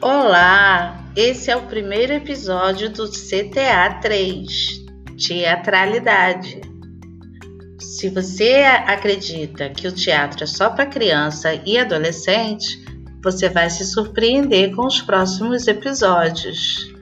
Olá, esse é o primeiro episódio do CTA 3, Teatralidade. Se você acredita que o teatro é só para criança e adolescente, você vai se surpreender com os próximos episódios.